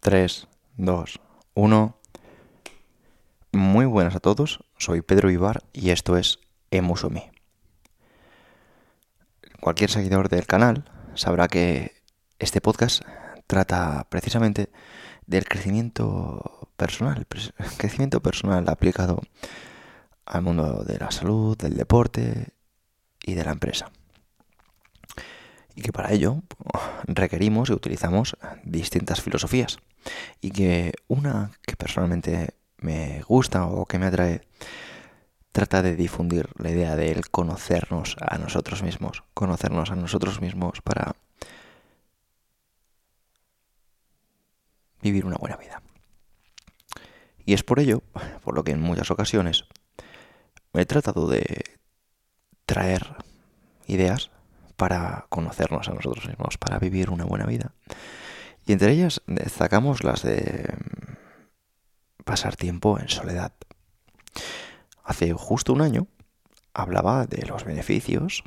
3, 2, 1. Muy buenas a todos, soy Pedro Ibar y esto es Emusumi. Cualquier seguidor del canal sabrá que este podcast trata precisamente del crecimiento personal, crecimiento personal aplicado al mundo de la salud, del deporte y de la empresa y que para ello requerimos y utilizamos distintas filosofías y que una que personalmente me gusta o que me atrae trata de difundir la idea de el conocernos a nosotros mismos, conocernos a nosotros mismos para vivir una buena vida. Y es por ello, por lo que en muchas ocasiones me he tratado de traer ideas para conocernos a nosotros mismos, para vivir una buena vida. Y entre ellas destacamos las de mm, pasar tiempo en soledad. Hace justo un año hablaba de los beneficios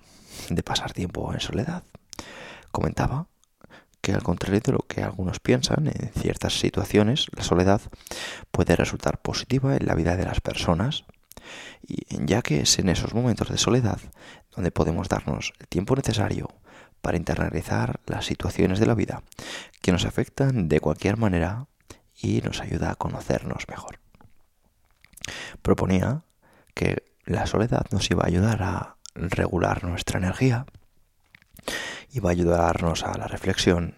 de pasar tiempo en soledad. Comentaba que al contrario de lo que algunos piensan, en ciertas situaciones la soledad puede resultar positiva en la vida de las personas y ya que es en esos momentos de soledad donde podemos darnos el tiempo necesario para internalizar las situaciones de la vida que nos afectan de cualquier manera y nos ayuda a conocernos mejor. Proponía que la soledad nos iba a ayudar a regular nuestra energía, iba a ayudarnos a la reflexión,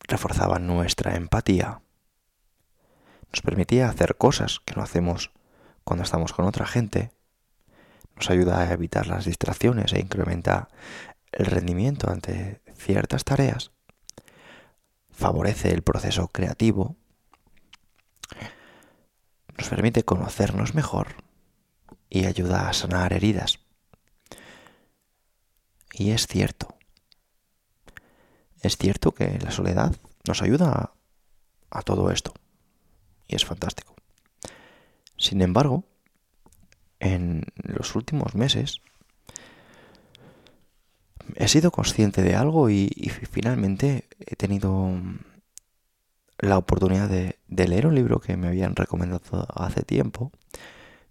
reforzaba nuestra empatía, nos permitía hacer cosas que no hacemos cuando estamos con otra gente, nos ayuda a evitar las distracciones e incrementa el rendimiento ante ciertas tareas, favorece el proceso creativo, nos permite conocernos mejor y ayuda a sanar heridas. Y es cierto, es cierto que la soledad nos ayuda a, todo esto. Y es fantástico. Sin embargo, en los últimos meses he sido consciente de algo y, finalmente he tenido la oportunidad de, leer un libro que me habían recomendado hace tiempo,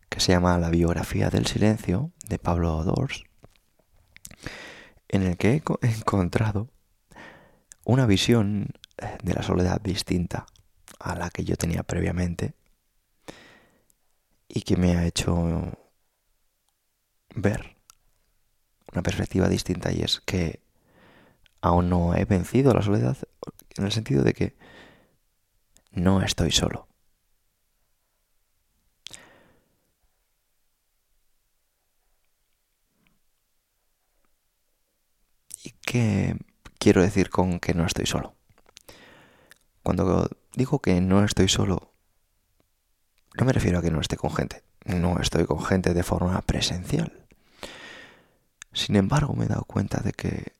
que se llama La biografía del silencio, de Pablo Dors, en el que he encontrado una visión de la soledad distinta a la que yo tenía previamente y que me ha hecho ver una perspectiva distinta y es que aún no he vencido la soledad en el sentido de que no estoy solo. ¿Y qué quiero decir con que no estoy solo? Cuando digo que no estoy solo, no me refiero a que no esté con gente. No estoy con gente de forma presencial. Sin embargo, me he dado cuenta de que,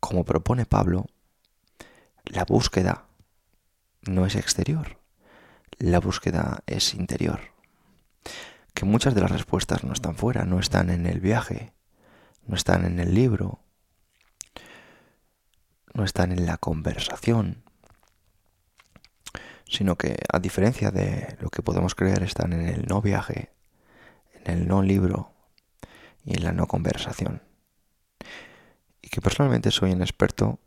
como propone Pablo, la búsqueda no es exterior, la búsqueda es interior. Que muchas de las respuestas no están fuera, no están en el viaje, no están en el libro, no están en la conversación, sino que a diferencia de lo que podemos creer están en el no viaje, en el no libro y en la no conversación. Y que personalmente soy un experto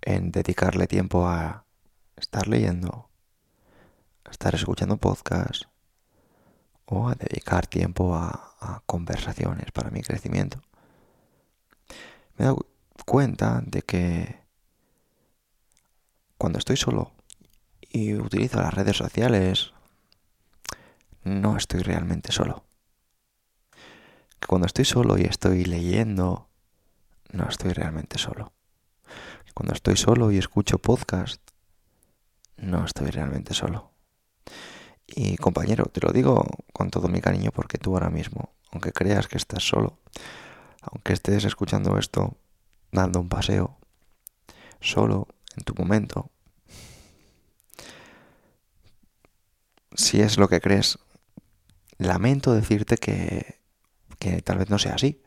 en dedicarle tiempo a estar leyendo, a estar escuchando podcasts o a dedicar tiempo a, a conversaciones para mi crecimiento. Me he dado cuenta de que cuando estoy solo y utilizo las redes sociales, no estoy realmente solo. Que cuando estoy solo y estoy leyendo, no estoy realmente solo. Que cuando estoy solo y escucho podcast, no estoy realmente solo. Y compañero, te lo digo con todo mi cariño porque tú ahora mismo, aunque creas que estás solo, aunque estés escuchando esto dando un paseo, solo en tu momento, si es lo que crees, lamento decirte que, que tal vez no sea así.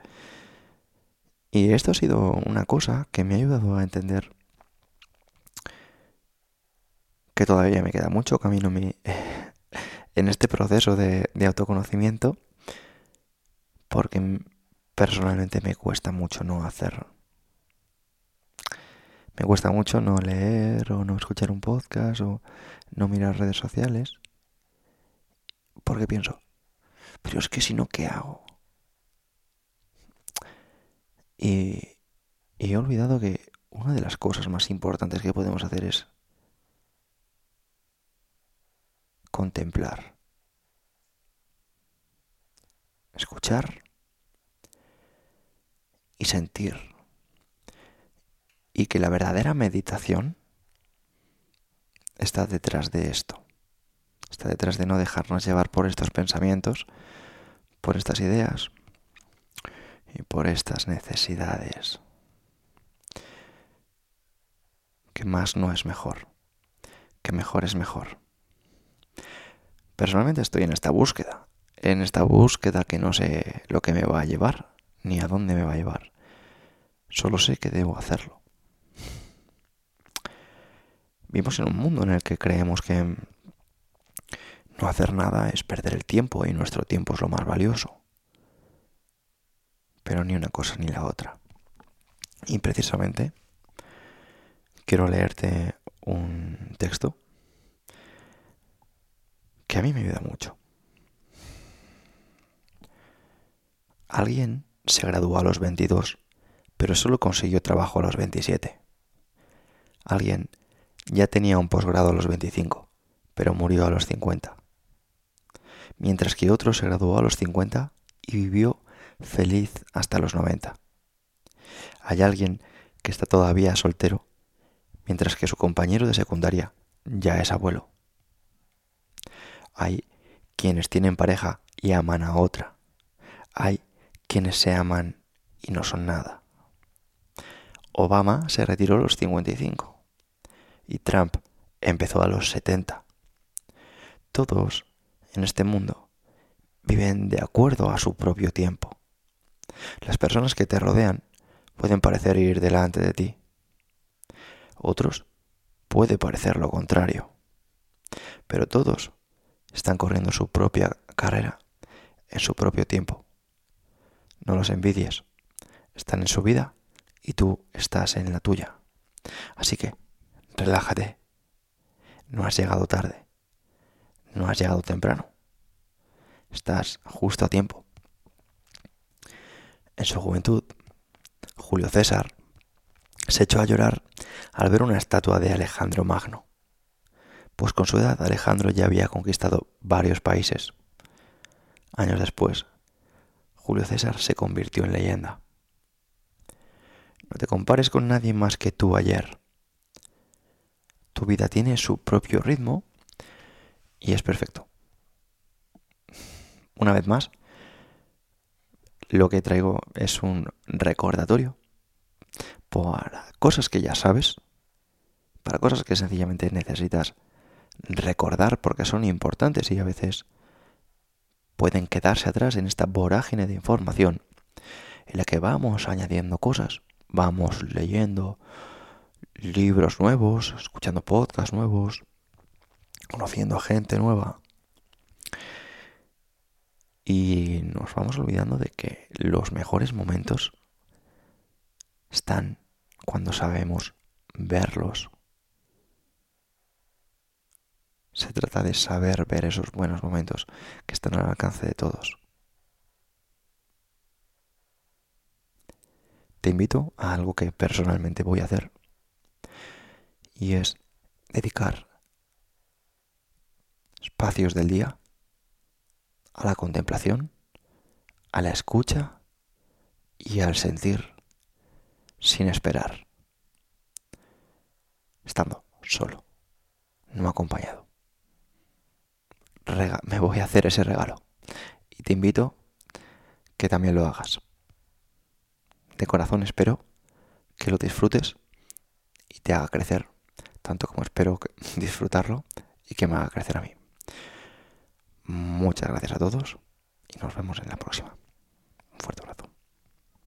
Y esto ha sido una cosa que me ha ayudado a entender que todavía me queda mucho camino en este proceso de, de autoconocimiento, porque personalmente me cuesta mucho no hacer. Me cuesta mucho no leer o no escuchar un podcast o no mirar redes sociales. Porque pienso, pero es que si no, ¿qué hago? Y, he olvidado que una de las cosas más importantes que podemos hacer es contemplar, escuchar y sentir. Y que la verdadera meditación está detrás de esto. Está detrás de no dejarnos llevar por estos pensamientos, por estas ideas y por estas necesidades. Que más no es mejor, que mejor es mejor. Personalmente estoy en esta búsqueda, en esta búsqueda que no sé lo que me va a llevar, ni a dónde me va a llevar. Solo sé que debo hacerlo. Vivimos en un mundo en el que creemos que no hacer nada es perder el tiempo y nuestro tiempo es lo más valioso. Pero ni una cosa ni la otra. Y precisamente quiero leerte un texto que a mí me ayuda mucho. Alguien se graduó a los 22, pero solo consiguió trabajo a los 27. Alguien ya tenía un posgrado a los 25, pero murió a los 50 mientras que otro se graduó a los 50 y vivió feliz hasta los 90. Hay alguien que está todavía soltero, mientras que su compañero de secundaria ya es abuelo. Hay quienes tienen pareja y aman a otra. Hay quienes se aman y no son nada. Obama se retiró a los 55 y Trump empezó a los 70. Todos en este mundo viven de acuerdo a su propio tiempo. Las personas que te rodean pueden parecer ir delante de ti. Otros puede parecer lo contrario. Pero todos están corriendo su propia carrera en su propio tiempo. No los envidies. Están en su vida y tú estás en la tuya. Así que, relájate. No has llegado tarde. No has llegado temprano. Estás justo a tiempo. En su juventud, Julio César se echó a llorar al ver una estatua de Alejandro Magno, pues con su edad Alejandro ya había conquistado varios países. Años después, Julio César se convirtió en leyenda. No te compares con nadie más que tú ayer. Tu vida tiene su propio ritmo y es perfecto. Una vez más, lo que traigo es un recordatorio para cosas que ya sabes, para cosas que sencillamente necesitas recordar porque son importantes y a veces pueden quedarse atrás en esta vorágine de información en la que vamos añadiendo cosas, vamos leyendo libros nuevos, escuchando podcasts nuevos, conociendo a gente nueva. Y nos vamos olvidando de que los mejores momentos están cuando sabemos verlos. Se trata de saber ver esos buenos momentos que están al alcance de todos. Te invito a algo que personalmente voy a hacer. Y es dedicar espacios del día a la contemplación, a la escucha y al sentir sin esperar, estando solo, no acompañado. me voy a hacer ese regalo y te invito que también lo hagas. De corazón espero que lo disfrutes y te haga crecer, tanto como espero disfrutarlo y que me haga crecer a mí. Muchas gracias a todos y nos vemos en la próxima. Un fuerte abrazo.